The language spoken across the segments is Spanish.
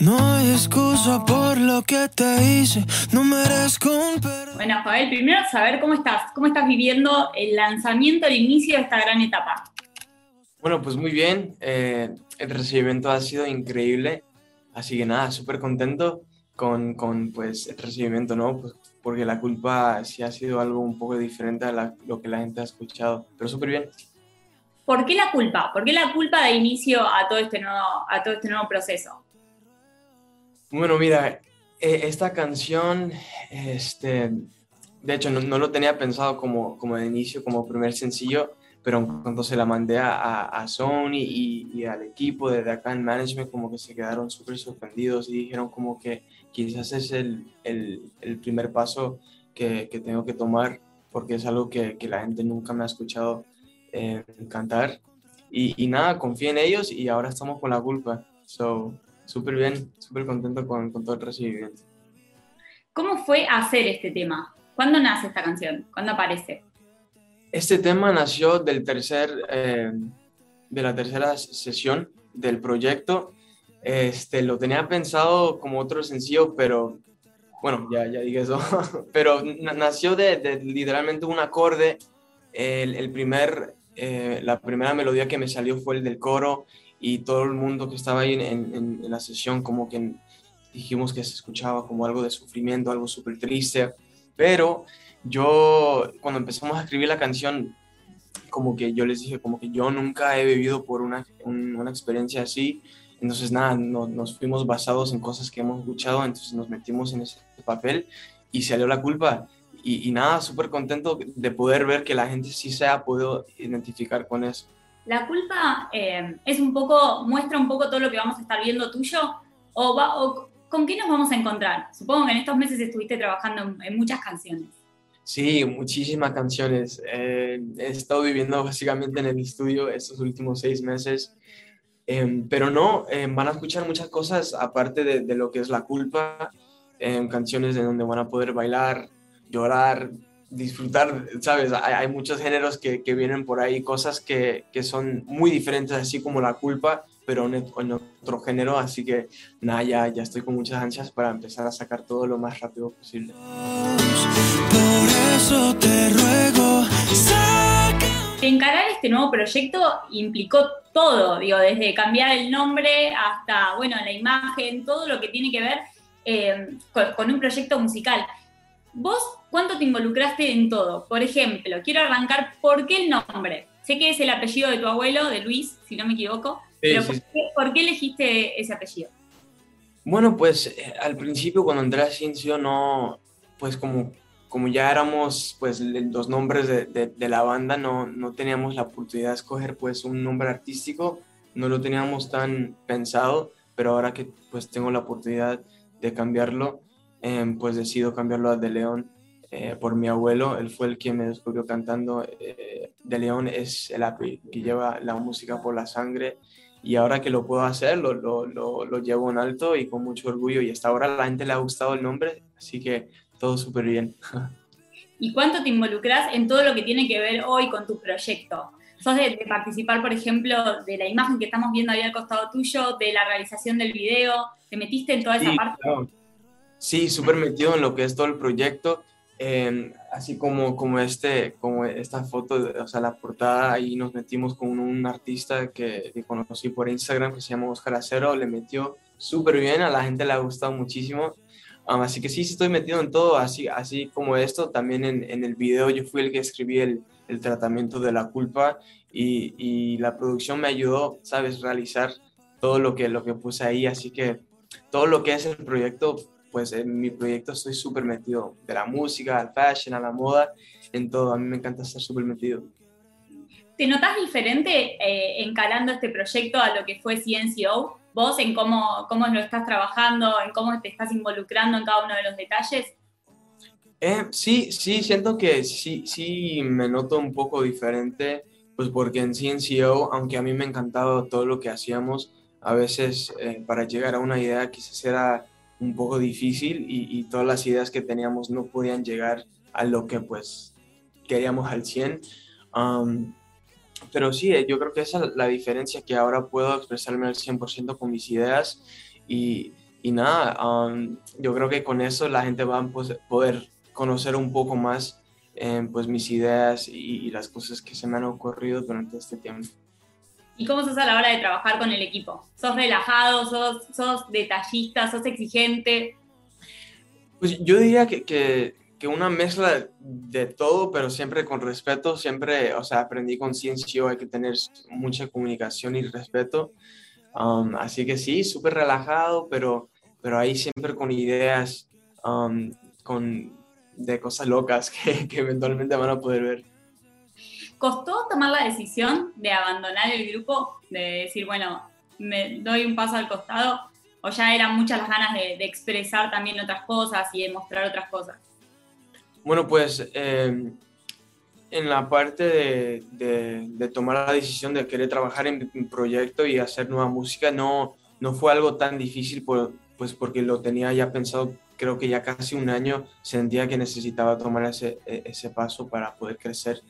No hay excusa por lo que te hice, no merezco un perdón. Bueno, Joel, primero saber cómo estás, cómo estás viviendo el lanzamiento, el inicio de esta gran etapa. Bueno, pues muy bien, eh, el recibimiento ha sido increíble, así que nada, súper contento con, con, pues, el recibimiento, ¿no? Pues porque la culpa sí ha sido algo un poco diferente a lo que la gente ha escuchado, pero súper bien. ¿Por qué la culpa? ¿Por qué la culpa de inicio a todo este nuevo, a todo este nuevo proceso? Bueno, mira, eh, esta canción, este, de hecho, no, lo tenía pensado como, como de inicio, como primer sencillo, pero cuando se la mandé a, a Sony y, al equipo de acá en management, como que se quedaron súper sorprendidos y dijeron como que quizás es el, el, el primer paso que, tengo que tomar, porque es algo que, que la gente nunca me ha escuchado eh, cantar. Y, nada, confío en ellos y ahora estamos con la culpa. So, súper bien, súper contento con, con, todo el recibimiento. ¿Cómo fue hacer este tema? ¿Cuándo nace esta canción? ¿Cuándo aparece? Este tema nació del tercer, eh, de la tercera sesión del proyecto. Este, lo tenía pensado como otro sencillo, pero bueno, ya, ya dije eso, pero nació de, de, literalmente un acorde. El, el primer, eh, la primera melodía que me salió fue el del coro y todo el mundo que estaba ahí en, en, en la sesión como que dijimos que se escuchaba como algo de sufrimiento, algo súper triste, pero yo cuando empezamos a escribir la canción, como que yo les dije, como que yo nunca he vivido por una, una experiencia así, entonces nada, no, nos fuimos basados en cosas que hemos escuchado, entonces nos metimos en ese papel y salió la culpa. Y, y nada, súper contento de poder ver que la gente sí se ha podido identificar con eso. La culpa eh, es un poco, muestra un poco todo lo que vamos a estar viendo tuyo, o, va, o con qué nos vamos a encontrar. Supongo que en estos meses estuviste trabajando en, en muchas canciones. Sí, muchísimas canciones. Eh, he estado viviendo básicamente en el estudio estos últimos seis meses, eh, pero no, eh, van a escuchar muchas cosas aparte de, de lo que es la culpa, canciones de donde van a poder bailar, llorar, disfrutar, ¿sabes? Hay, hay muchos géneros que, que, vienen por ahí, cosas que, que, son muy diferentes, así como la culpa, pero en, en, otro género, así que nada, ya, ya estoy con muchas ansias para empezar a sacar todo lo más rápido posible. Por eso te ruego. Encarar este nuevo proyecto implicó todo, digo, desde cambiar el nombre hasta, bueno, la imagen, todo lo que tiene que ver eh, con, con un proyecto musical. ¿Vos cuánto te involucraste en todo? Por ejemplo, quiero arrancar, ¿por qué el nombre? Sé que es el apellido de tu abuelo, de Luis, si no me equivoco, sí, pero ¿por, sí. qué, ¿por, qué, elegiste ese apellido? Bueno, pues eh, al principio cuando entré a Ciencio no, pues como, como ya éramos pues los nombres de, de, de, la banda, no, no teníamos la oportunidad de escoger pues un nombre artístico, no lo teníamos tan pensado, pero ahora que pues tengo la oportunidad de cambiarlo, eh, pues decido cambiarlo a De León eh, por mi abuelo. Él fue el que me descubrió cantando. Eh, de León es el API que lleva la música por la sangre. Y ahora que lo puedo hacer, lo, lo, lo, lo, llevo en alto y con mucho orgullo. Y hasta ahora a la gente le ha gustado el nombre, así que todo súper bien. ¿Y cuánto te involucras en todo lo que tiene que ver hoy con tu proyecto? ¿Sos de, de, participar, por ejemplo, de la imagen que estamos viendo ahí al costado tuyo, de la realización del video? ¿Te metiste en toda esa sí, parte? Claro. Sí, súper metido en lo que es todo el proyecto. Eh, así como, como, este, como esta foto, o sea, la portada, ahí nos metimos con un artista que, que conocí por Instagram que se llama Oscar Acero, le metió súper bien, a la gente le ha gustado muchísimo. Um, así que sí, sí estoy metido en todo, así, así como esto, también en, en el video yo fui el que escribí el, el tratamiento de la culpa y, y, la producción me ayudó, sabes, realizar todo lo que, lo que puse ahí, así que todo lo que es el proyecto pues en mi proyecto estoy súper metido, de la música, al fashion, a la moda, en todo. A mí me encanta estar súper metido. ¿Te notas diferente eh, encarando este proyecto a lo que fue CNCO? ¿Vos en cómo, cómo lo estás trabajando, en cómo te estás involucrando en cada uno de los detalles? Eh, sí, sí, siento que sí, sí me noto un poco diferente, pues porque en CNCO, aunque a mí me encantaba todo lo que hacíamos, a veces eh, para llegar a una idea quizás era un poco difícil y, y, todas las ideas que teníamos no podían llegar a lo que pues queríamos al 100. Um, pero sí, eh, yo creo que esa es la diferencia, que ahora puedo expresarme al 100% con mis ideas y, y nada, um, yo creo que con eso la gente va a poder conocer un poco más eh, pues mis ideas y, las cosas que se me han ocurrido durante este tiempo. ¿Y cómo sos a la hora de trabajar con el equipo? ¿Sos relajado? ¿Sos, sos detallista? ¿Sos exigente? Pues yo diría que, que, que, una mezcla de todo, pero siempre con respeto. Siempre, o sea, aprendí con ciencia, hay que tener mucha comunicación y respeto. Um, así que sí, súper relajado, pero, pero ahí siempre con ideas, um, con, de cosas locas que, que eventualmente van a poder ver. ¿Costó tomar la decisión de abandonar el grupo? De decir, bueno, me doy un paso al costado, o ya eran muchas las ganas de, de expresar también otras cosas y de mostrar otras cosas? Bueno, pues eh, en la parte de, de, tomar la decisión de querer trabajar en un proyecto y hacer nueva música no, no fue algo tan difícil pues porque lo tenía ya pensado creo que ya casi un año sentía que necesitaba tomar ese, e, ese paso para poder crecer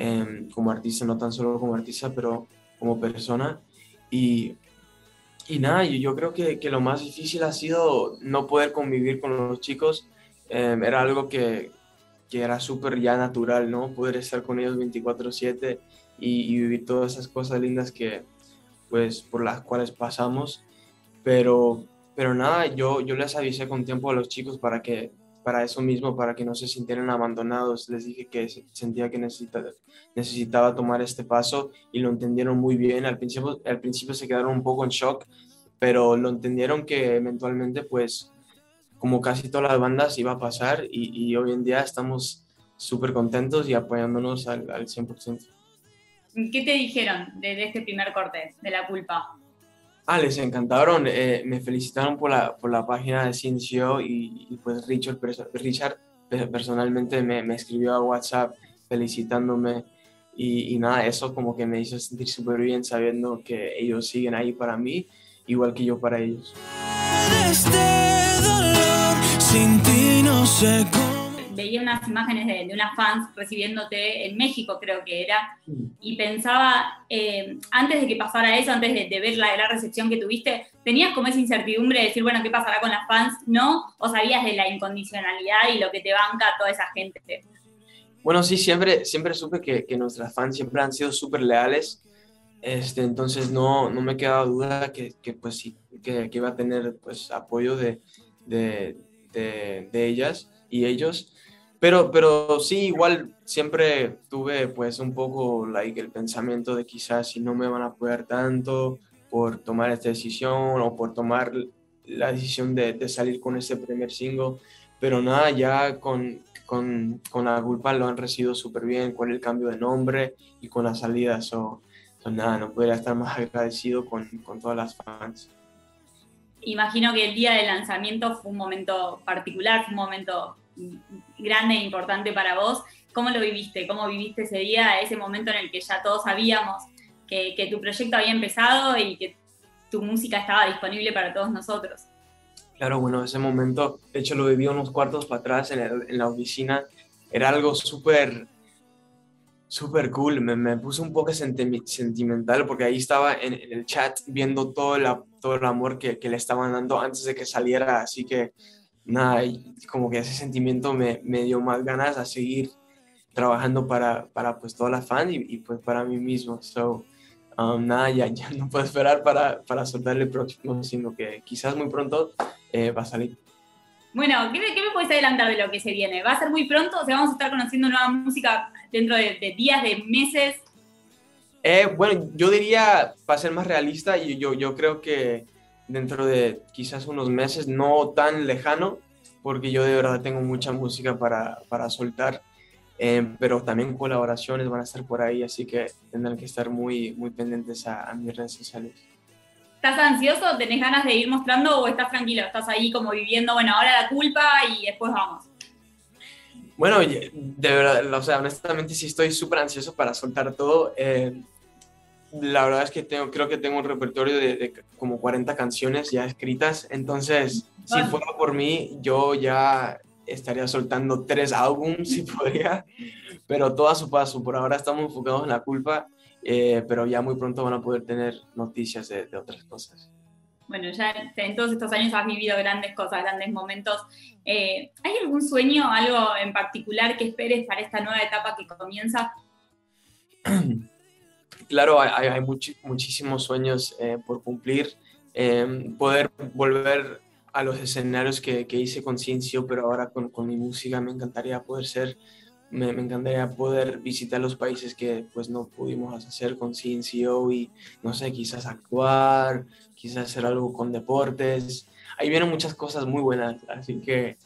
em, como artista, no tan solo como artista, pero como persona. Y, y nada, yo, yo creo que, que, lo más difícil ha sido no poder convivir con los chicos. Em, era algo que, que era súper ya natural, ¿no? Poder estar con ellos 24/7 y, y, vivir todas esas cosas lindas que, pues, por las cuales pasamos. Pero, pero nada, yo, yo les avisé con tiempo a los chicos para que, para eso mismo, para que no se sintieran abandonados. Les dije que sentía que necesitaba, tomar este paso y lo entendieron muy bien. Al principio, al principio se quedaron un poco en shock, pero lo entendieron que eventualmente, pues, como casi todas las bandas iba a pasar y, hoy en día estamos súper contentos y apoyándonos al, al 100%. ¿Qué te dijeron de, este primer corte, de la culpa? Ah, les encantaron, eh, me felicitaron por la, por la página de Cincio y, y, pues Richard, Richard personalmente me, me, escribió a WhatsApp felicitándome y, y, nada, eso como que me hizo sentir súper bien sabiendo que ellos siguen ahí para mí, igual que yo para ellos. Este sin ti no sé cómo. Veía unas imágenes de, de, unas fans recibiéndote en México, creo que era, y pensaba, eh, antes de que pasara eso, antes de, de ver la, la, recepción que tuviste, ¿tenías como esa incertidumbre de decir, bueno, ¿qué pasará con las fans? ¿No? ¿O sabías de la incondicionalidad y lo que te banca toda esa gente? Bueno, sí, siempre, siempre supe que, que nuestras fans siempre han sido súper leales. Este, entonces no, no me quedaba duda que, que pues sí, que, que, iba a tener pues apoyo de, de, de, ellas y ellos. Pero, pero sí, igual siempre tuve pues un poco like, el pensamiento de quizás si no me van a apoyar tanto por tomar esta decisión o por tomar la decisión de, de salir con este primer single. Pero nada, ya con, con, con la culpa lo han recibido súper bien, con el cambio de nombre y con la salida. So, nada, no podría estar más agradecido con, con todas las fans imagino que el día del lanzamiento fue un momento particular, fue un momento grande e importante para vos. ¿Cómo lo viviste? ¿Cómo viviste ese día, ese momento en el que ya todos sabíamos que, tu proyecto había empezado y que tu música estaba disponible para todos nosotros? Claro, bueno, ese momento, de hecho lo viví unos cuartos para atrás en, la oficina, era algo súper Súper cool, me, me, puse un poco sentimental porque ahí estaba en, el chat viendo todo, el amor que, le estaban dando antes de que saliera, así que nada, como que ese sentimiento me, me dio más ganas a seguir trabajando para, para pues toda la fan y, y, pues para mí mismo. So, um, nada, ya, ya no puedo esperar para, para soltar el próximo, sino que quizás muy pronto eh, va a salir. Bueno, ¿qué, ¿qué, me puedes adelantar de lo que se viene? ¿Va a ser muy pronto? O sea, vamos a estar conociendo nueva música dentro de, de días, de meses. Eh, bueno, yo diría, para ser más realista, yo, yo, yo creo que dentro de quizás unos meses, no tan lejano, porque yo de verdad tengo mucha música para, para soltar, eh, pero también colaboraciones van a estar por ahí, así que tendrán que estar muy, muy pendientes a, a mis redes sociales. ¿Estás ansioso? ¿Tenés ganas de ir mostrando o estás tranquilo? ¿Estás ahí como viviendo, bueno, ahora la culpa y después vamos? Bueno, de verdad, o sea, honestamente sí estoy súper ansioso para soltar todo. Eh, la verdad es que tengo, creo que tengo un repertorio de, de, como 40 canciones ya escritas, entonces si fuera por mí, yo ya estaría soltando tres álbumes si podría, pero todo a su paso. Por ahora estamos enfocados en la culpa eh, pero ya muy pronto van a poder tener noticias de, de otras cosas. bueno, ya en todos estos años has vivido grandes cosas, grandes momentos. Eh, ¿Hay algún sueño, algo en particular que esperes para esta nueva etapa que comienza? Claro, hay, muchísimos sueños eh, por cumplir. Em, poder volver a los escenarios que, hice con Ciencio, pero ahora con, mi música me encantaría poder ser, me, encantaría poder visitar los países que pues no pudimos hacer con Ciencio y no sé, quizás actuar, quizás hacer algo con deportes. Ahí vienen muchas cosas muy buenas, así que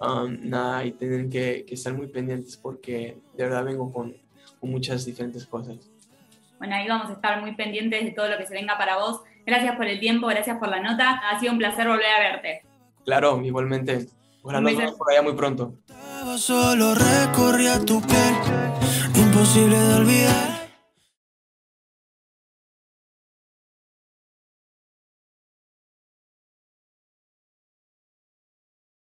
um, nada, y tienen que, estar muy pendientes porque de verdad vengo con, con muchas diferentes cosas. Bueno, ahí vamos a estar muy pendientes de todo lo que se venga para vos. Gracias por el tiempo, gracias por la nota. Ha sido un placer volver a verte. Claro, igualmente. Ojalá nos vemos por allá muy pronto. Solo recorría tu piel, imposible de olvidar.